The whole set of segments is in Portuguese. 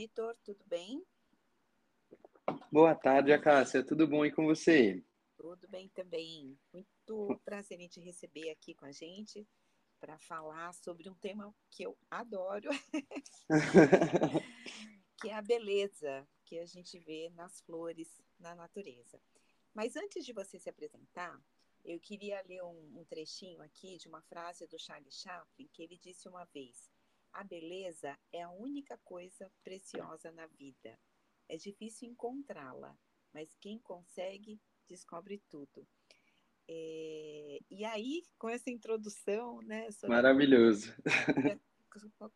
Vitor, tudo bem? Boa tarde, Cássia. Tudo bom e com você? Tudo bem também. Muito prazer em te receber aqui com a gente para falar sobre um tema que eu adoro, que é a beleza que a gente vê nas flores, na natureza. Mas antes de você se apresentar, eu queria ler um, um trechinho aqui de uma frase do Charlie Chaplin que ele disse uma vez: A beleza é a única coisa preciosa na vida. É difícil encontrá-la, mas quem consegue descobre tudo. É, e aí, com essa introdução, né? Sobre, Maravilhoso.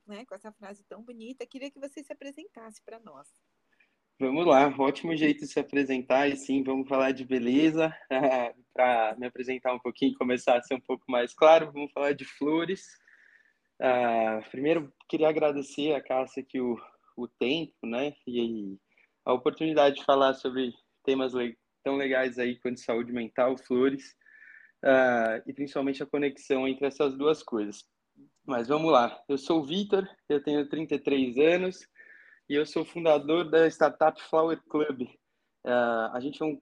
Né, com essa frase tão bonita, queria que você se apresentasse para nós. Vamos lá, ótimo jeito de se apresentar e sim, vamos falar de beleza. Para me apresentar um pouquinho, começar a ser um pouco mais claro, vamos falar de flores. Uh, primeiro, queria agradecer a Cássia aqui o, o tempo, né, e a oportunidade de falar sobre temas le tão legais aí quanto saúde mental, flores, uh, e principalmente a conexão entre essas duas coisas. Mas vamos lá, eu sou o Vitor, eu tenho 33 anos, e eu sou fundador da startup Flower Club. Uh, a gente é um,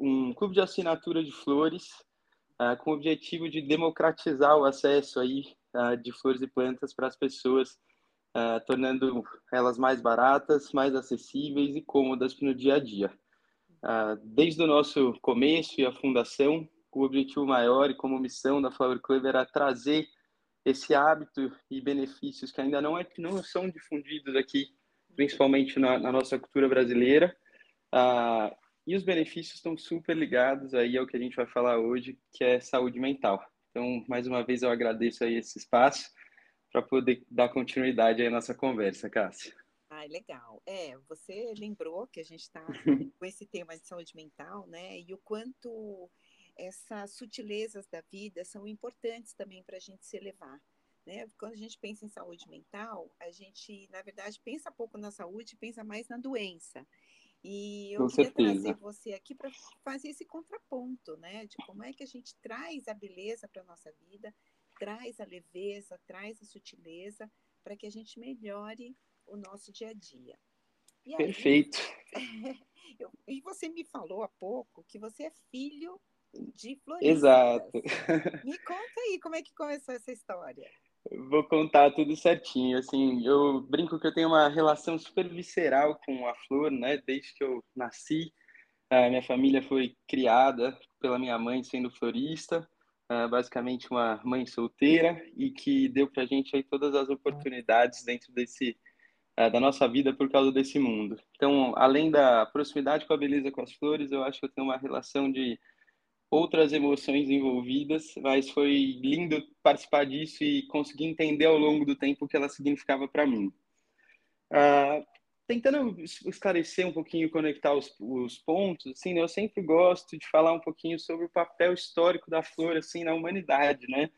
um, clube de assinatura de flores uh, com o objetivo de democratizar o acesso aí uh, de flores e plantas para as pessoas, tornando elas mais baratas, mais acessíveis e cômodas no dia a dia. desde o nosso começo e a fundação, o objetivo maior e como missão da Flower Club era trazer esse hábito e benefícios que ainda não, é, não são difundidos aqui principalmente na, na nossa cultura brasileira. Ah, e os benefícios estão super ligados aí ao que a gente vai falar hoje, que é saúde mental. Então, mais uma vez, eu agradeço aí esse espaço para poder dar continuidade aí à nossa conversa, Cássia. Ah, legal. É, você lembrou que a gente está com esse tema de saúde mental, né? E o quanto essas sutilezas da vida são importantes também para a gente se elevar. Né? Quando a gente pensa em saúde mental, a gente, na verdade, pensa pouco na saúde, pensa mais na doença. E eu Com queria certeza. trazer você aqui para fazer esse contraponto, né? De como é que a gente traz a beleza para a nossa vida, traz a leveza, traz a sutileza, para que a gente melhore o nosso dia a dia. E Perfeito. Aí, eu, e você me falou há pouco que você é filho de floristas. Exato. Me conta aí como é que começou essa história. Vou contar tudo certinho. Assim, eu brinco que eu tenho uma relação super visceral com a flor, né? Desde que eu nasci, a minha família foi criada pela minha mãe sendo florista, basicamente uma mãe solteira e que deu para gente aí todas as oportunidades dentro desse da nossa vida por causa desse mundo. Então, além da proximidade com a beleza com as flores, eu acho que eu tenho uma relação de outras emoções envolvidas, mas foi lindo participar disso e conseguir entender ao longo do tempo o que ela significava para mim. Uh, tentando esclarecer um pouquinho, conectar os, os pontos, assim, né, eu sempre gosto de falar um pouquinho sobre o papel histórico da flor, assim, na humanidade, né?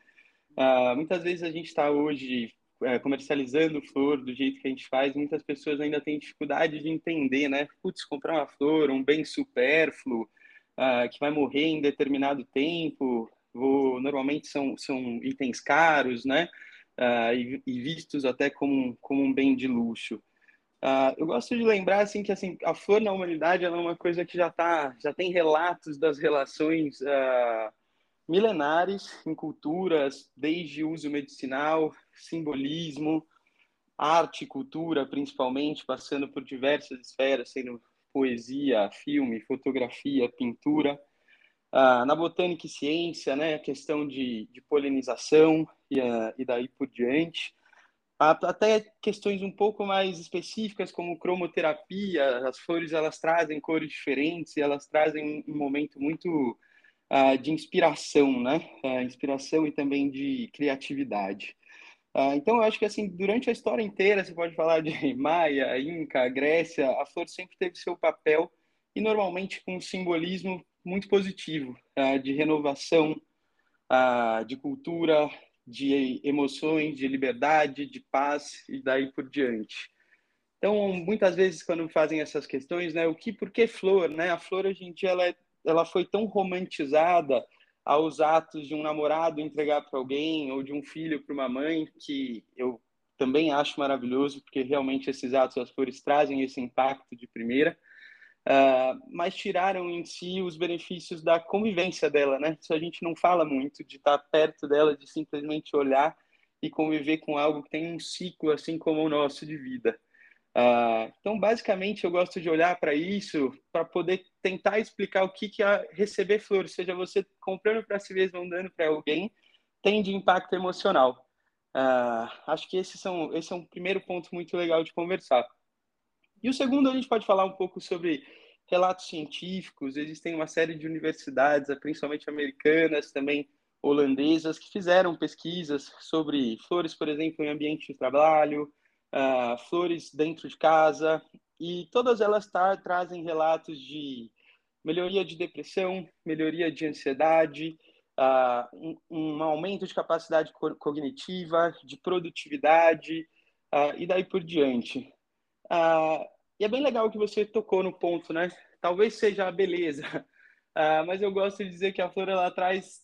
Uh, muitas vezes a gente está hoje é, comercializando flor do jeito que a gente faz, muitas pessoas ainda têm dificuldade de entender, né? Putz, comprar uma flor, um bem supérfluo, uh, que vai morrer em determinado tempo, vou, normalmente são, são itens caros, né? Uh, e, e, vistos até como, como um bem de luxo. Uh, eu gosto de lembrar assim que assim a flor na humanidade é uma coisa que já tá já tem relatos das relações uh, milenares em culturas desde uso medicinal simbolismo arte cultura principalmente passando por diversas esferas sendo poesia, filme, fotografia, pintura. Ah, na botânica e ciência, né, a questão de, de polinização e, uh, e, daí por diante. Até questões um pouco mais específicas, como cromoterapia, as flores elas trazem cores diferentes e elas trazem um, momento muito uh, de inspiração, né? Inspiração e também de criatividade. Ah, então, eu acho que assim, durante a história inteira, você pode falar de Maia, Inca, Grécia, a flor sempre teve seu papel e normalmente com um simbolismo muito positivo, uh, de renovação, uh, de cultura, de emoções, de liberdade, de paz e daí por diante. Então, muitas vezes quando fazem essas questões, né, o que, por que flor, né? A flor hoje em dia ela, é, ela foi tão romantizada, aos atos de um namorado entregar para alguém ou de um filho para uma mãe, que eu também acho maravilhoso, porque realmente esses atos, as flores trazem esse impacto de primeira. Uh, mas tiraram em si os benefícios da convivência dela, né? Isso a gente não fala muito, de estar perto dela, de simplesmente olhar e conviver com algo que tem um ciclo assim como o nosso de vida. Uh, então, basicamente, eu gosto de olhar para isso para poder tentar explicar o que, que é receber flores, seja você comprando para si mesmo dando para alguém, tem de impacto emocional. Uh, acho que esses são, esse é um primeiro ponto muito legal de conversar. E o segundo, a gente pode falar um pouco sobre relatos científicos. Existem uma série de universidades, principalmente americanas, também holandesas, que fizeram pesquisas sobre flores, por exemplo, em ambiente de trabalho, uh, flores dentro de casa, e todas elas trazem relatos de melhoria de depressão, melhoria de ansiedade, uh, um, um, aumento de capacidade co cognitiva, de produtividade uh, e daí por diante. e é bem legal que você tocou no ponto, né? Talvez seja a beleza, mas eu gosto de dizer que a flor ela traz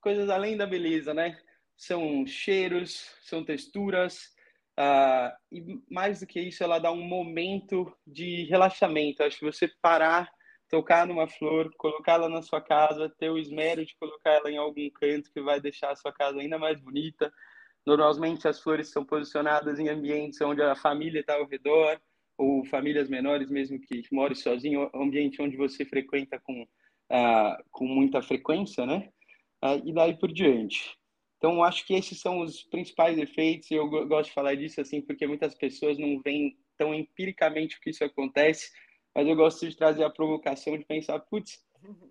coisas além da beleza, né? São cheiros, são texturas, Uh, e mais do que isso, ela dá um momento de relaxamento. Acho que você parar, tocar numa flor, colocá-la na sua casa, ter o esmero de colocar ela em algum canto que vai deixar a sua casa ainda mais bonita. Normalmente as flores são posicionadas em ambientes onde a família está ao redor, ou famílias menores mesmo que morem sozinho, ambiente onde você frequenta com, uh, com muita frequência, né? Uh, e daí por diante. Então, acho que esses são os principais efeitos, e eu gosto de falar disso assim, porque muitas pessoas não veem tão empiricamente o que isso acontece, mas eu gosto de trazer a provocação de pensar, putz,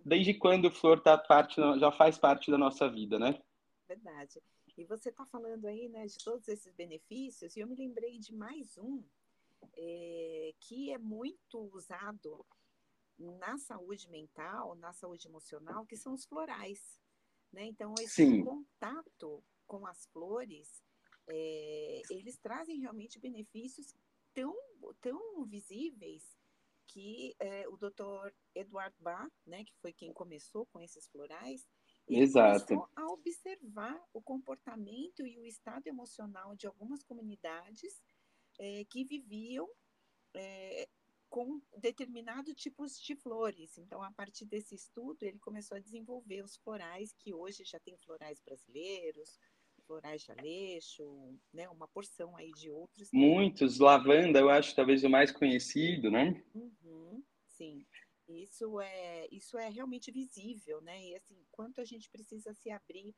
desde quando flor tá parte, já faz parte da nossa vida, né? Verdade. E você está falando aí, né, de todos esses benefícios, e eu me lembrei de mais um é, que é muito usado na saúde mental, na saúde emocional, que são os florais. Né? Então, esse Sim. contato com as flores, é, eles trazem realmente benefícios tão, tão visíveis que é, o doutor Edward Bach, né, que foi quem começou com esses florais, ele Exato. começou a observar o comportamento e o estado emocional de algumas comunidades é, que viviam é, com determinados tipos de flores. Então, a partir desse estudo, ele começou a desenvolver os florais, que hoje já tem florais brasileiros, florais de Aleixo, né, uma porção aí de outros. Muitos, lavanda, eu acho talvez o mais conhecido, né? Uhum, sim. Isso é, isso é realmente visível, né? E assim, quanto a gente precisa se abrir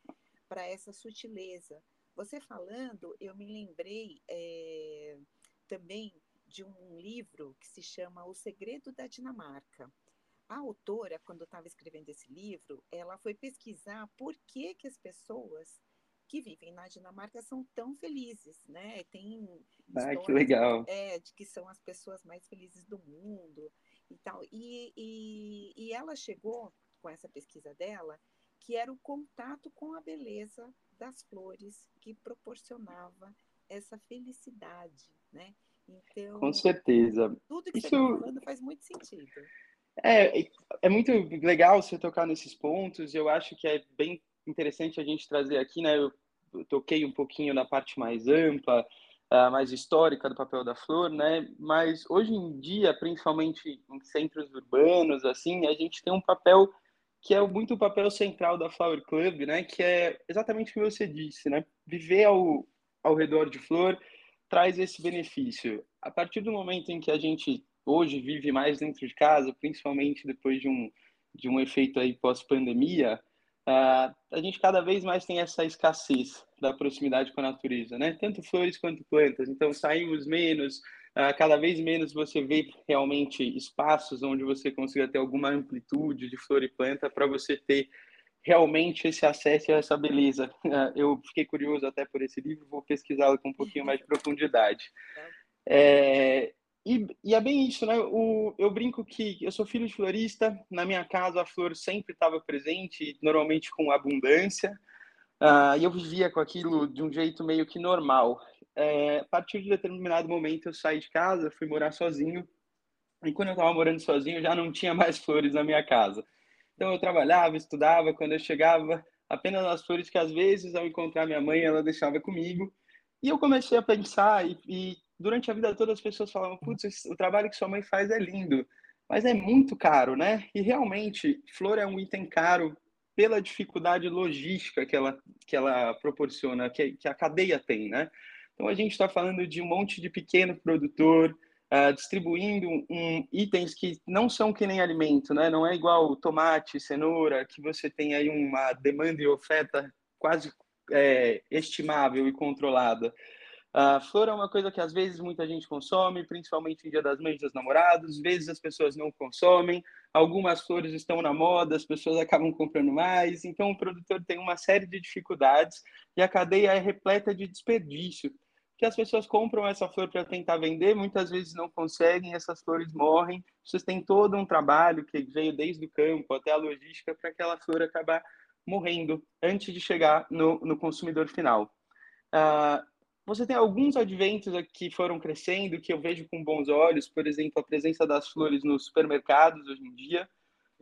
para essa sutileza. Você falando, eu me lembrei é, também de um livro que se chama O Segredo da Dinamarca. A autora, quando estava escrevendo esse livro, ela foi pesquisar por que, que as pessoas que vivem na Dinamarca são tão felizes, né? Tem ah, que legal. É, de que são as pessoas mais felizes do mundo e tal. E, e, e ela chegou com essa pesquisa dela que era o contato com a beleza das flores que proporcionava essa felicidade, né? Então, Com certeza. Tudo que Isso... você está falando faz muito sentido. É, é muito legal você tocar nesses pontos. Eu acho que é bem interessante a gente trazer aqui, né? Eu, toquei um pouquinho na parte mais ampla, mais histórica do papel da flor, né? Mas hoje em dia, principalmente em centros urbanos, assim, a gente tem um papel que é muito o papel central da Flower Club, né? Que é exatamente o que você disse, né? Viver ao, ao redor de flor, traz esse benefício? A partir do momento em que a gente hoje vive mais dentro de casa, principalmente depois de um, de um efeito aí pós-pandemia, uh, a gente cada vez mais tem essa escassez da proximidade com a natureza, né? Tanto flores quanto plantas. Então, saímos menos, uh, cada vez menos você vê realmente espaços onde você consiga ter alguma amplitude de flor e planta para você ter realmente esse acesso a essa beleza. Eu fiquei curioso até por esse livro, vou pesquisá-lo com um pouquinho mais de profundidade. É, e, e, é bem isso, né? O, eu brinco que eu sou filho de florista, na minha casa a flor sempre estava presente, normalmente com abundância, uh, e eu vivia com aquilo de um jeito meio que normal. É, a partir de determinado momento eu saí de casa, fui morar sozinho, e quando eu estava morando sozinho já não tinha mais flores na minha casa. Então eu trabalhava, estudava, quando eu chegava, apenas as flores que às vezes ao encontrar minha mãe ela deixava comigo. E eu comecei a pensar, e, e durante a vida toda as pessoas falavam, putz, o trabalho que sua mãe faz é lindo, mas é muito caro, né? E realmente, flor é um item caro pela dificuldade logística que ela, que ela proporciona, que, que a cadeia tem, né? Então, a gente está falando de um monte de pequeno produtor, uh, distribuindo um, itens que não são que nem alimento, né? Não é igual tomate, cenoura, que você tem aí uma demanda e oferta quase é, estimável e controlada. A flor é uma coisa que às vezes muita gente consome, principalmente em Dia das Mães e dos Namorados, às vezes as pessoas não consomem, algumas flores estão na moda, as pessoas acabam comprando mais, então o produtor tem uma série de dificuldades e a cadeia é repleta de desperdício, que as pessoas compram essa flor para tentar vender, muitas vezes não conseguem, essas flores morrem, vocês têm todo um trabalho que veio desde o campo até a logística para aquela flor acabar morrendo antes de chegar no, no consumidor final. Uh, você tem alguns adventos que foram crescendo, que eu vejo com bons olhos, por exemplo, a presença das flores nos supermercados hoje em dia,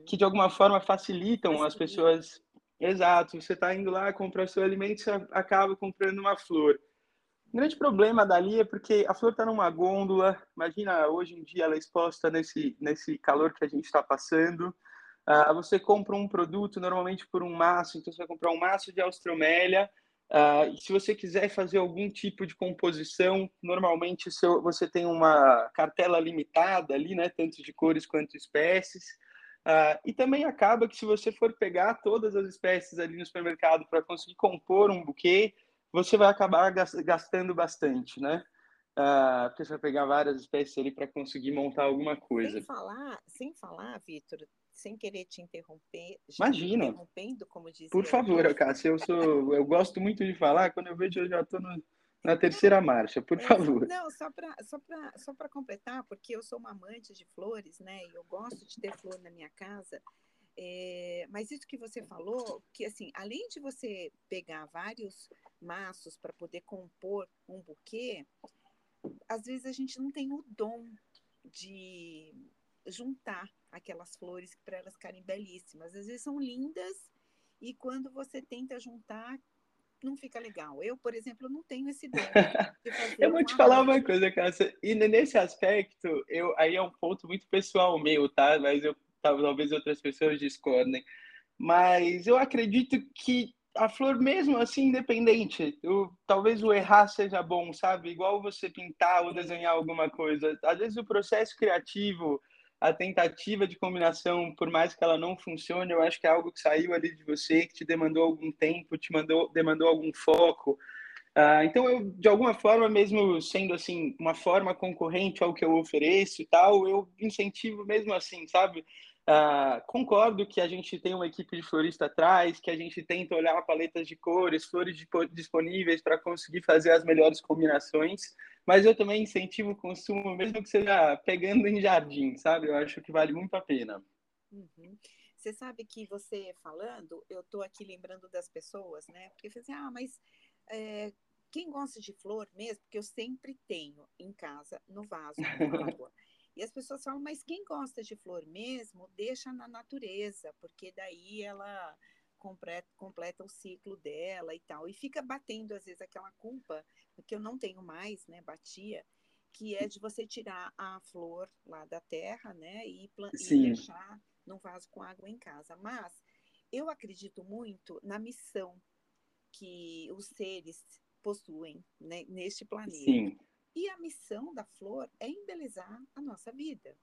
que de alguma forma facilitam as pessoas. Exato, você está indo lá comprar seu alimento, você acaba comprando uma flor. O grande problema dali é porque a flor está numa gôndola. Imagina, hoje em dia ela é exposta nesse, nesse calor que a gente está passando. Uh, você compra um produto normalmente por um maço, então você vai comprar um maço de austromélia Uh, se você quiser fazer algum tipo de composição, normalmente seu, você tem uma cartela limitada ali, né, tanto de cores quanto espécies. Uh, e também acaba que se você for pegar todas as espécies ali no supermercado para conseguir compor um buquê, você vai acabar gastando bastante, né? Uh, porque você vai pegar várias espécies ali para conseguir montar alguma coisa. Sem falar, sem falar, Vitor, sem querer te interromper. Imagina. Interrompendo, como dizia. Por favor, Cássia, eu sou, eu gosto muito de falar. Quando eu vejo, eu já estou na terceira marcha. Por é, favor. Não, só para só para só para completar, porque eu sou uma amante de flores, né? E eu gosto de ter flor na minha casa. É, mas isso que você falou, que assim, além de você pegar vários maços para poder compor um buquê, às vezes a gente não tem o dom de juntar aquelas flores para elas ficarem belíssimas. Às vezes são lindas e quando você tenta juntar, não fica legal. Eu, por exemplo, não tenho esse dom. eu vou te falar uma coisa, Cássia. E nesse aspecto, eu aí é um ponto muito pessoal meu, tá? Mas eu talvez outras pessoas discordem. Mas eu acredito que a flor mesmo assim independente, talvez o errar seja bom, sabe? Igual você pintar ou desenhar alguma coisa. Às vezes o processo criativo a tentativa de combinação, por mais que ela não funcione, eu acho que é algo que saiu ali de você, que te demandou algum tempo, te mandou, demandou algum foco. Uh, então, eu, de alguma forma, mesmo sendo assim, uma forma concorrente ao que eu ofereço e tal, eu incentivo mesmo assim, sabe? Uh, concordo que a gente tem uma equipe de florista atrás, que a gente tenta olhar paletas de cores, flores disponíveis para conseguir fazer as melhores combinações, mas eu também incentivo o consumo, mesmo que seja pegando em jardim, sabe? Eu acho que vale muito a pena. Uhum. Você sabe que você falando, eu estou aqui lembrando das pessoas, né? Porque eu assim, ah, mas é, quem gosta de flor mesmo, porque eu sempre tenho em casa, no vaso, com água. E as pessoas falam, mas quem gosta de flor mesmo, deixa na natureza, porque daí ela completa, completa o ciclo dela e tal. E fica batendo, às vezes, aquela culpa, que eu não tenho mais, né? Batia, que é de você tirar a flor lá da terra, né? E, e deixar num vaso com água em casa. Mas eu acredito muito na missão que os seres possuem né, neste planeta. Sim. E a missão da flor é embelezar a nossa vida.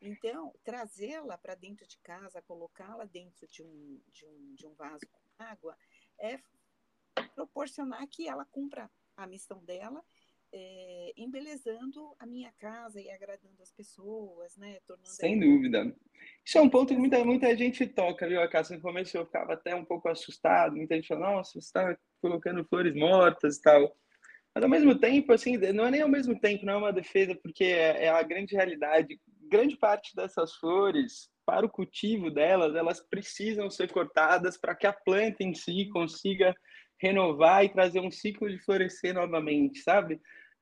Então, trazê-la para dentro de casa, colocá-la dentro de um, de, um, de um vaso com água, é proporcionar que ela cumpra a missão dela, é, embelezando a minha casa e agradando as pessoas, né? Tornando Sem dúvida. Isso é um ponto que muita, muita gente toca, viu, casa No começo eu ficava até um pouco assustado, muita gente fala, nossa, você está colocando flores mortas e tal. Mas ao mesmo tempo, assim, não é nem ao mesmo tempo, não é uma defesa, porque é, é a grande realidade grande parte dessas flores, para o cultivo delas, elas precisam ser cortadas para que a planta em si consiga renovar e trazer um ciclo de florescer novamente, sabe?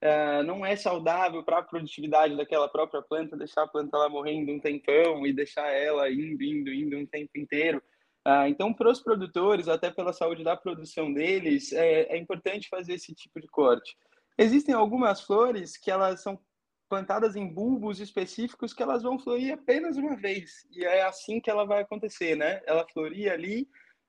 Uh, não é saudável para a produtividade daquela própria planta deixar a planta lá morrendo um tempão e deixar ela indo, indo, indo um tempo inteiro. Ah, então, para os produtores, até pela saúde da produção deles, é, é importante fazer esse tipo de corte. Existem algumas flores que elas são plantadas em bulbos específicos que elas vão florir apenas uma vez. E é assim que ela vai acontecer, né? Ela floria ali,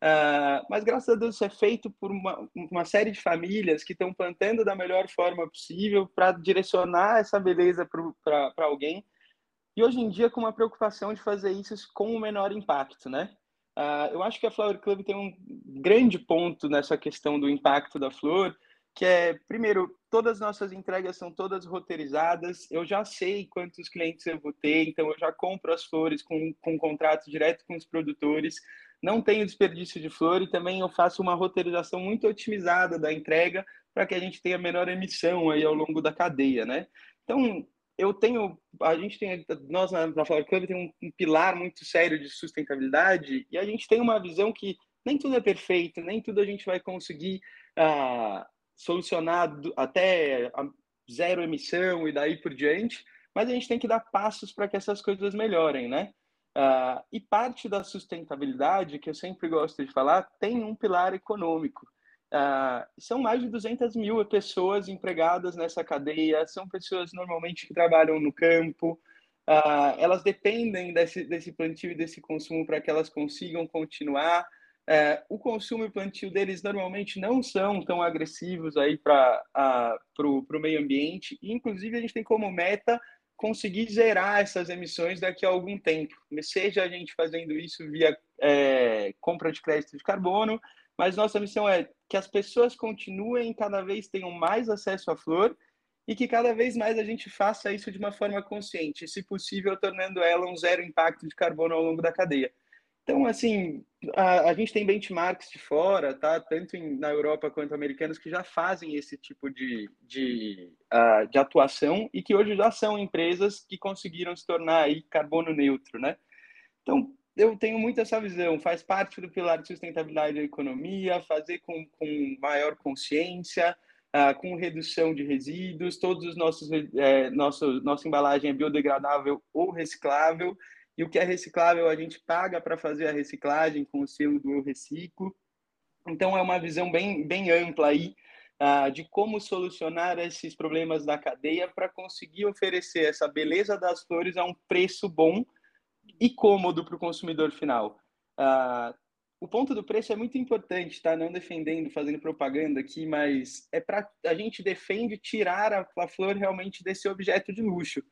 uh, mas graças a Deus isso é feito por uma, uma série de famílias que estão plantando da melhor forma possível para direcionar essa beleza para alguém. E hoje em dia com uma preocupação de fazer isso com o menor impacto, né? Uh, eu acho que a Flower Club tem um grande ponto nessa questão do impacto da flor, que é, primeiro, todas as nossas entregas são todas roteirizadas, eu já sei quantos clientes eu vou ter, então eu já compro as flores com, com contrato direto com os produtores, não tenho desperdício de flor e também eu faço uma roteirização muito otimizada da entrega para que a gente tenha menor emissão aí ao longo da cadeia, né? Então, eu tenho, a gente tem, nós na, na Flower Club tem um, um pilar muito sério de sustentabilidade e a gente tem uma visão que nem tudo é perfeito, nem tudo a gente vai conseguir ah, solucionar até zero emissão e daí por diante, mas a gente tem que dar passos para que essas coisas melhorem, né? Uh, e parte da sustentabilidade, que eu sempre gosto de falar, tem um pilar econômico. Uh, são mais de 200 mil pessoas empregadas nessa cadeia, são pessoas normalmente que trabalham no campo, uh, elas dependem desse, desse plantio e desse consumo para que elas consigam continuar. É, o consumo e o plantio deles normalmente não são tão agressivos aí para o meio ambiente. E, inclusive, a gente tem como meta conseguir zerar essas emissões daqui a algum tempo. Seja a gente fazendo isso via é, compra de crédito de carbono, mas nossa missão é que as pessoas continuem cada vez tenham mais acesso à flor e que cada vez mais a gente faça isso de uma forma consciente, se possível, tornando ela um zero impacto de carbono ao longo da cadeia. Então, assim, a, a, gente tem benchmarks de fora, tá? Tanto em, na Europa quanto americanos que já fazem esse tipo de, de, uh, de atuação e que hoje já são empresas que conseguiram se tornar aí carbono neutro, né? Então, eu tenho muito essa visão, faz parte do pilar de sustentabilidade da economia, fazer com, com maior consciência, uh, com redução de resíduos, todos os nossos, é, nosso, nossa embalagem é biodegradável ou reciclável, e o que é reciclável a gente paga para fazer a reciclagem com o selo do Reciclo. Então é uma visão bem, bem ampla aí uh, de como solucionar esses problemas da cadeia para conseguir oferecer essa beleza das flores a um preço bom e cômodo para o consumidor final. Uh, o ponto do preço é muito importante, tá? Não defendendo, fazendo propaganda aqui, mas é para a gente defende tirar a, a flor realmente desse objeto de luxo.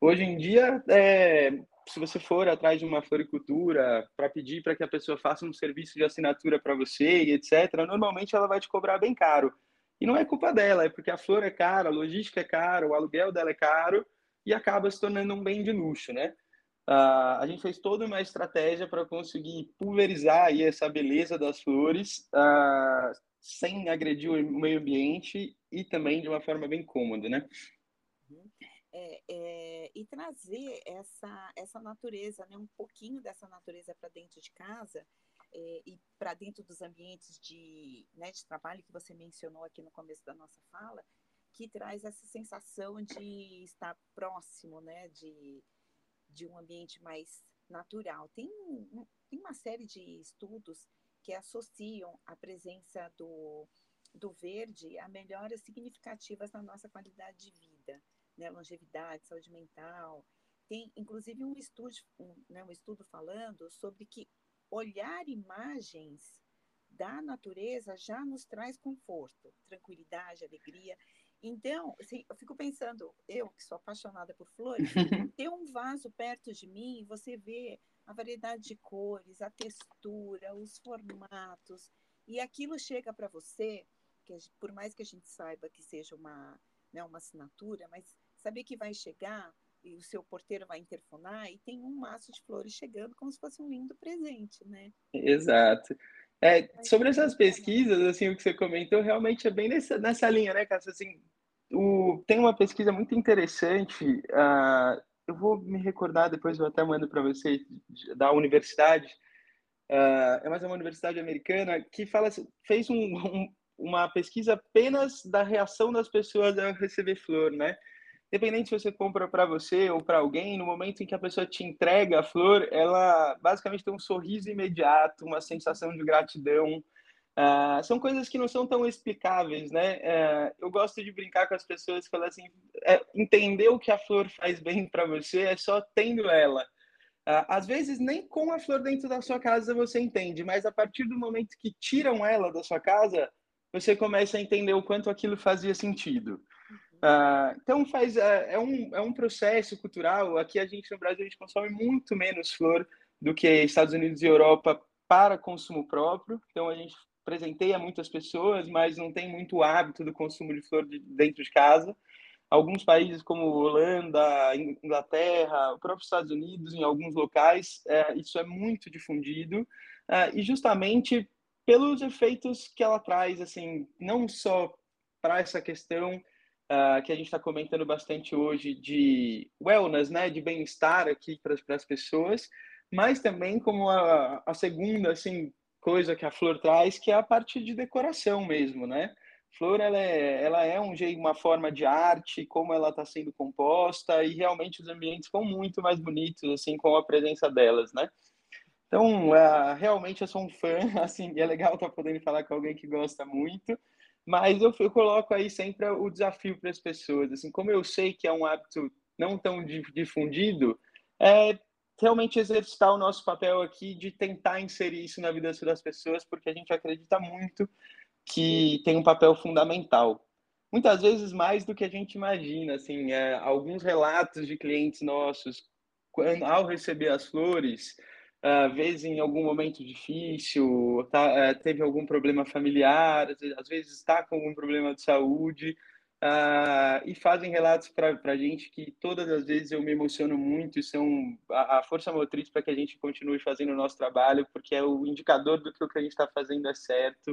Hoje em dia, é, se você for atrás de uma floricultura para pedir para que a pessoa faça um serviço de assinatura para você e etc., normalmente ela vai te cobrar bem caro. E não é culpa dela, é porque a flor é cara, a logística é cara, o aluguel dela é caro e acaba se tornando um bem de luxo, né? Uh, a gente fez toda uma estratégia para conseguir pulverizar aí essa beleza das flores uh, sem agredir o meio ambiente e também de uma forma bem cômoda, né? é, é, e trazer essa, essa natureza, né, um pouquinho dessa natureza para dentro de casa é, e para dentro dos ambientes de, né, de trabalho que você mencionou aqui no começo da nossa fala, que traz essa sensação de estar próximo, né, de, de um ambiente mais natural. Tem, tem uma série de estudos que associam a presença do, do verde a melhoras significativas na nossa qualidade de vida né, longevidade, saúde mental. Tem, inclusive, um estudo, um, né, um estudo falando sobre que olhar imagens da natureza já nos traz conforto, tranquilidade, alegria. Então, assim, eu fico pensando, eu que sou apaixonada por flores, ter um vaso perto de mim, você vê a variedade de cores, a textura, os formatos, e aquilo chega para você, que por mais que a gente saiba que seja uma, né, uma assinatura, mas saber que vai chegar e o seu porteiro vai interfonar e tem um maço de flores chegando como se fosse um lindo presente, né? Exato. É, sobre essas pesquisas, assim, o que você comentou realmente é bem nessa, nessa linha, né, Cássia? Assim, o, tem uma pesquisa muito interessante, uh, eu vou me recordar, depois eu até mando para você, da universidade, uh, é mais uma universidade americana, que fala, fez um, um, uma pesquisa apenas da reação das pessoas ao receber flor, né? Independente se você compra para você ou para alguém, no momento em que a pessoa te entrega a flor, ela basicamente tem um sorriso imediato, uma sensação de gratidão. Uh, são coisas que não são tão explicáveis, né? Uh, eu gosto de brincar com as pessoas, falar assim, é, entender o que a flor faz bem para você é só tendo ela. Uh, às vezes nem com a flor dentro da sua casa você entende, mas a partir do momento que tiram ela da sua casa, você começa a entender o quanto aquilo fazia sentido. Uh, então faz é, é, um, é um processo cultural. Aqui a gente no Brasil a gente consome muito menos flor do que Estados Unidos e Europa para consumo próprio. Então a gente presenteia muitas pessoas, mas não tem muito hábito do consumo de flor de, dentro de casa. Alguns países como Holanda, Inglaterra, o próprio Estados Unidos, em alguns locais, é, isso é muito difundido é, e justamente pelos efeitos que ela traz, assim, não só para essa questão uh, que a gente está comentando bastante hoje de wellness, né, de bem-estar aqui para as pessoas, mas também como a, a segunda assim coisa que a flor traz, que é a parte de decoração mesmo, né? Flor ela é, ela é um jeito, uma forma de arte, como ela está sendo composta e realmente os ambientes ficam muito mais bonitos assim com a presença delas, né? Então, uh, realmente eu sou um fã, assim, é legal estar tá podendo falar com alguém que gosta muito. Mas eu, eu coloco aí sempre o desafio para as pessoas. Assim, como eu sei que é um hábito não tão difundido, é realmente exercitar o nosso papel aqui de tentar inserir isso na vida das pessoas, porque a gente acredita muito que tem um papel fundamental. Muitas vezes mais do que a gente imagina. Assim, é, alguns relatos de clientes nossos, quando, ao receber as flores, às vezes em algum momento difícil, tá, é, teve algum problema familiar, às vezes está com algum problema de saúde, uh, e fazem relatos para a gente que todas as vezes eu me emociono muito e são a, a força motriz para que a gente continue fazendo o nosso trabalho, porque é o indicador do que o que a gente está fazendo é certo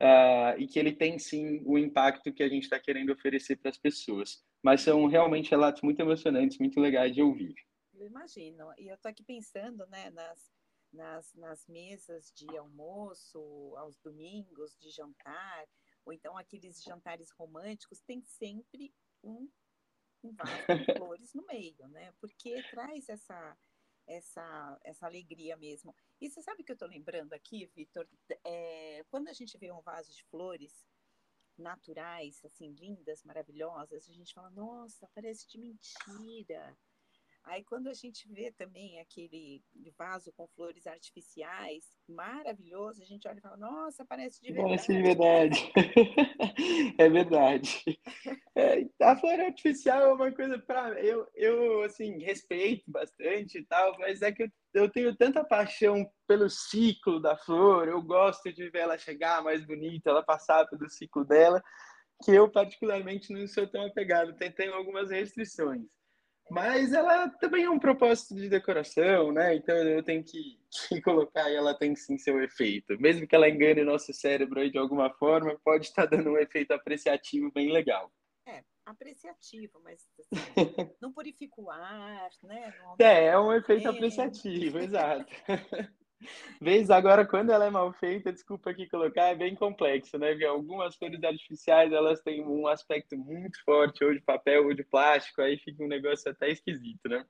uh, e que ele tem sim o impacto que a gente está querendo oferecer para as pessoas. Mas são realmente relatos muito emocionantes, muito legais de ouvir eu imagino. E eu estou aqui pensando né, nas, nas, nas mesas de almoço, aos domingos, de jantar, ou então aqueles jantares românticos, tem sempre um, um vaso de flores no meio, né? Porque traz essa, essa, essa alegria mesmo. E você sabe que eu estou lembrando aqui, Vitor? É, quando a gente vê um vaso de flores naturais, assim, lindas, maravilhosas, a gente fala, nossa, parece de mentira. Aí quando a gente vê também aquele vaso com flores artificiais, maravilhoso, a gente olha e fala, nossa, parece de verdade. Parece de verdade. é verdade. É, a flor artificial é uma coisa para eu, eu assim respeito bastante e tal, mas é que eu, eu tenho tanta paixão pelo ciclo da flor, eu gosto de ver ela chegar mais bonita, ela passar pelo ciclo dela, que eu particularmente não sou tão apegado, tem algumas restrições. Mas ela também é um propósito de decoração, né? Então eu tenho que, que colocar e ela tem sim seu efeito. Mesmo que ela engane nosso cérebro aí de alguma forma, pode estar dando um efeito apreciativo bem legal. É, apreciativo, mas assim, não purifica o ar, né? é, é um efeito apreciativo, exato. Vez agora, quando ela é mal feita, desculpa aqui colocar, é bem complexo, né? Porque algumas flores artificiais, elas têm um aspecto muito forte, ou de papel, ou de plástico, aí fica um negócio até esquisito, né?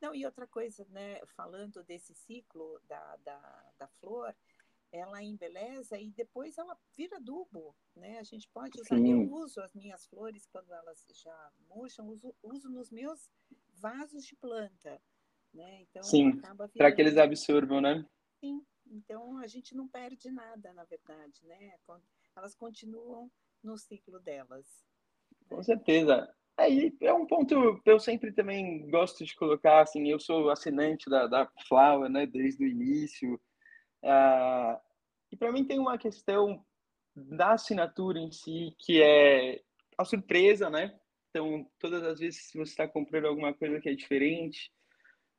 Não, e outra coisa, né? Falando desse ciclo da, da, da flor, ela embeleza e depois ela vira adubo, né? A gente pode usar, Sim. eu uso as minhas flores quando elas já murcham, uso, uso nos meus vasos de planta, né? Então, Sim, para que eles absorvam, né? Sim, então a gente não perde nada, na verdade, né? Elas continuam no ciclo delas. Com né? certeza. Aí é, é um ponto que eu sempre também gosto de colocar, assim, eu sou assinante da, da Flower, né, desde o início, uh, e para mim tem uma questão da assinatura em si, que é a surpresa, né? Então, todas as vezes que você está comprando alguma coisa que é diferente,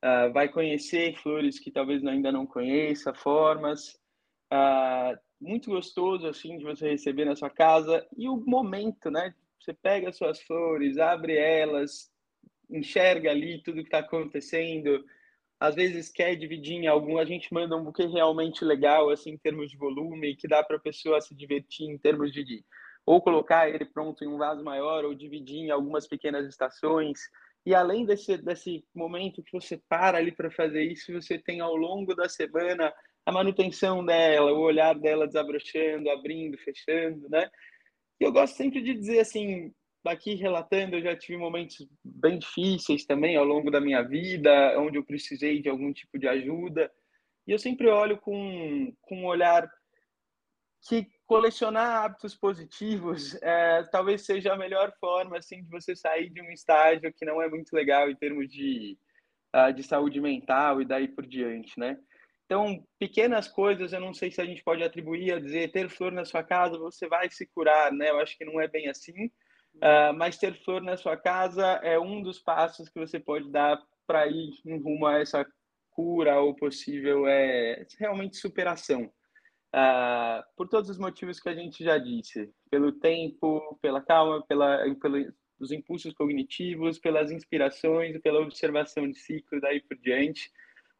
uh, vai conhecer flores que talvez ainda não conheça, formas. Uh, muito gostoso, assim, de você receber na sua casa. E o momento, né? Você pega as suas flores, abre elas, enxerga ali tudo que está acontecendo. Às vezes quer dividir em algum, a gente manda um buquê realmente legal, assim, em termos de volume, que dá para a pessoa se divertir em termos de, ou colocar ele pronto em um vaso maior, ou dividir em algumas pequenas estações. E além desse, desse momento que você para ali para fazer isso, você tem ao longo da semana a manutenção dela, o olhar dela desabrochando, abrindo, fechando, né? E eu gosto sempre de dizer assim, daqui relatando, eu já tive momentos bem difíceis também ao longo da minha vida, onde eu precisei de algum tipo de ajuda. E eu sempre olho com, com um olhar que colecionar hábitos positivos é, talvez seja a melhor forma assim de você sair de um estágio que não é muito legal em termos de, uh, de saúde mental e daí por diante, né? Então, pequenas coisas, eu não sei se a gente pode atribuir a dizer ter flor na sua casa, você vai se curar, né? Eu acho que não é bem assim. Uh, mas ter flor na sua casa é um dos passos que você pode dar para ir em rumo a essa cura ou possível é realmente superação. Uh, por todos os motivos que a gente já disse, pelo tempo, pela calma, pela, pelos impulsos cognitivos, pelas inspirações, pela observação de ciclo, daí por diante.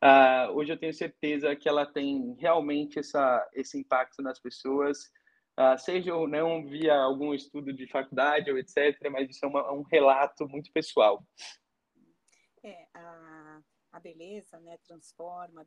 Uh, hoje eu tenho certeza que ela tem realmente essa, esse impacto nas pessoas, uh, seja ou não via algum estudo de faculdade ou etc., mas isso é uma, um relato muito pessoal. A beleza né, transforma,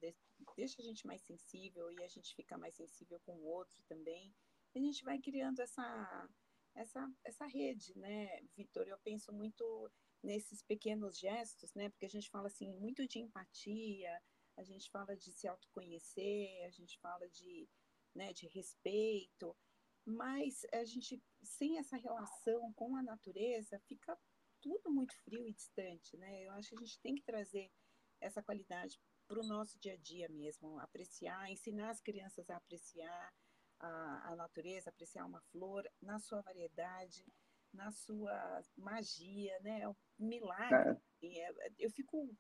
deixa a gente mais sensível e a gente fica mais sensível com o outro também. E a gente vai criando essa, essa, essa rede, né, Vitor? Eu penso muito nesses pequenos gestos, né? Porque a gente fala assim muito de empatia, a gente fala de se autoconhecer, a gente fala de, né, de respeito, mas a gente sem essa relação com a natureza fica tudo muito frio e distante, né? Eu acho que a gente tem que trazer essa qualidade para o nosso dia a dia mesmo, apreciar, ensinar as crianças a apreciar a, a natureza, apreciar uma flor na sua variedade, na sua magia, né? É um milagre. É. é. Eu fico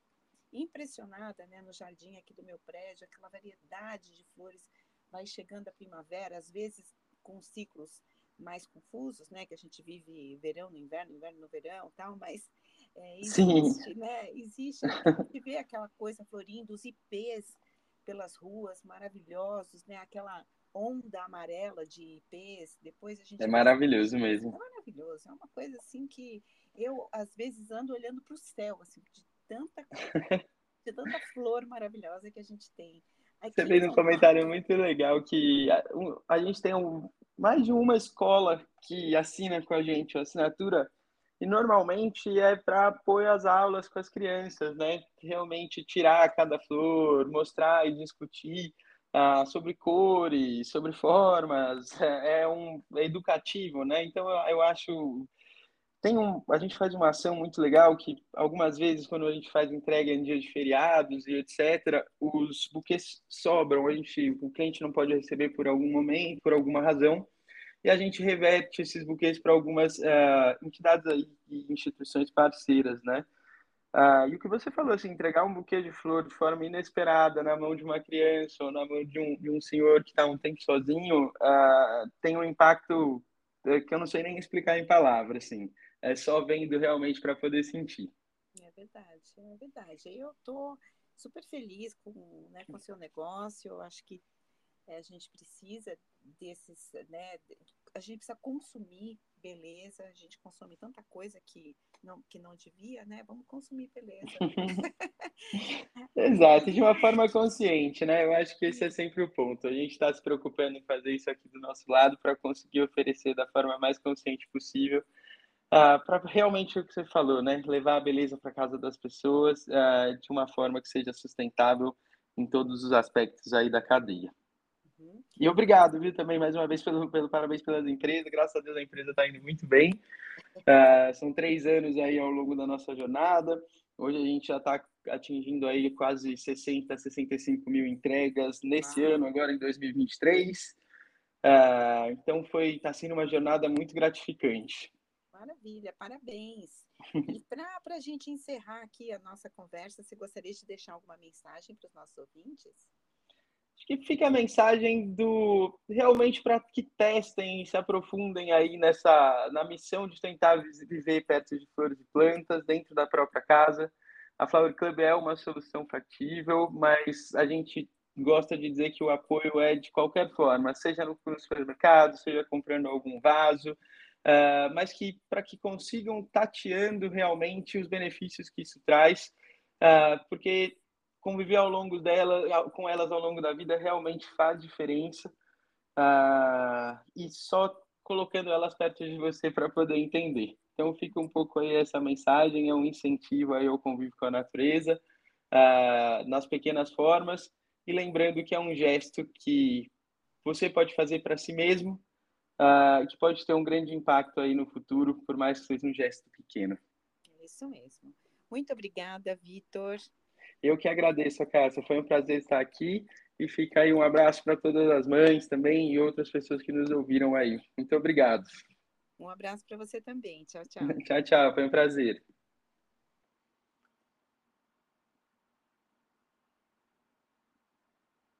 impressionada, né, no jardim aqui do meu prédio, aquela variedade de flores vai chegando a primavera, às vezes com ciclos mais confusos, né, que a gente vive verão no inverno, inverno no verão, tal, mas é, existe, Sim. né? Existe, a gente vê aquela coisa florindo, os ipês pelas ruas maravilhosos, né? Aquela onda amarela de ipês, depois a gente... É maravilhoso mesmo. É maravilhoso, é uma coisa assim que eu, às vezes, ando olhando para o céu, assim, de tanta, de tanta flor maravilhosa que a gente tem. Aqui, Você fez um comentário muito legal que a, a gente tem um, mais de uma escola que assina com a gente a assinatura e normalmente é para apoio às aulas com as crianças, né? Realmente tirar cada flor, mostrar e discutir ah, sobre cores, sobre formas, é, é um é educativo, né? Então eu, eu acho tem um, a gente faz uma ação muito legal que algumas vezes quando a gente faz entrega em dias de feriados e etc, os buquês sobram, a gente, o cliente não pode receber por algum momento, por alguma razão, e a gente reverte esses buquês para algumas uh, entidades e instituições parceiras, né? Uh, e o que você falou, assim, entregar um buquê de flor de forma inesperada na mão de uma criança ou na mão de um, de um senhor que está um tempo sozinho, uh, tem um impacto eh, que eu não sei nem explicar em palavras, assim. É só vendo realmente para poder sentir. É verdade, é verdade. Eu estou super feliz com, né, com o seu negócio. Eu acho que é, a gente precisa desses, né? A gente precisa consumir beleza, a gente consome tanta coisa que não, que não devia, né? Vamos consumir beleza. Exato, de uma forma consciente, né? Eu acho que esse é sempre o ponto. A gente está se preocupando em fazer isso aqui do nosso lado para conseguir oferecer da forma mais consciente possível. Uh, para realmente o que você falou, né? Levar a beleza para casa das pessoas uh, de uma forma que seja sustentável em todos os aspectos aí da cadeia. E obrigado, viu, também mais uma vez pelo, pelo parabéns pelas empresas. Graças a Deus a empresa está indo muito bem. Uh, são três anos aí ao longo da nossa jornada. Hoje a gente já está atingindo aí quase 60, 65 mil entregas nesse ah. ano, agora em 2023. Uh, então foi está sendo uma jornada muito gratificante. Maravilha, parabéns. E para a gente encerrar aqui a nossa conversa, você gostaria de deixar alguma mensagem para os nossos ouvintes? Acho que fica a mensagem do realmente para que testem, se aprofundem aí nessa na missão de tentar viver perto de flores e plantas dentro da própria casa. A Flower Club é uma solução factível, mas a gente gosta de dizer que o apoio é de qualquer forma, seja no supermercado, seja comprando algum vaso, uh, mas que para que consigam tateando realmente os benefícios que isso traz, uh, porque conviver ao longo dela, com elas ao longo da vida realmente faz diferença uh, e só colocando elas perto de você para poder entender. Então fica um pouco aí essa mensagem, é um incentivo aí ao convívio com a natureza, nas pequenas formas e lembrando que é um gesto que você pode fazer para si mesmo, uh, que pode ter um grande impacto aí no futuro, por mais que seja um gesto pequeno. Isso mesmo. Muito obrigada, Vitor. Eu que agradeço, Cássia. Foi um prazer estar aqui e fica aí um abraço para todas as mães também e outras pessoas que nos ouviram aí. Muito obrigado. Um abraço para você também. Tchau, tchau. tchau, tchau. Foi um prazer.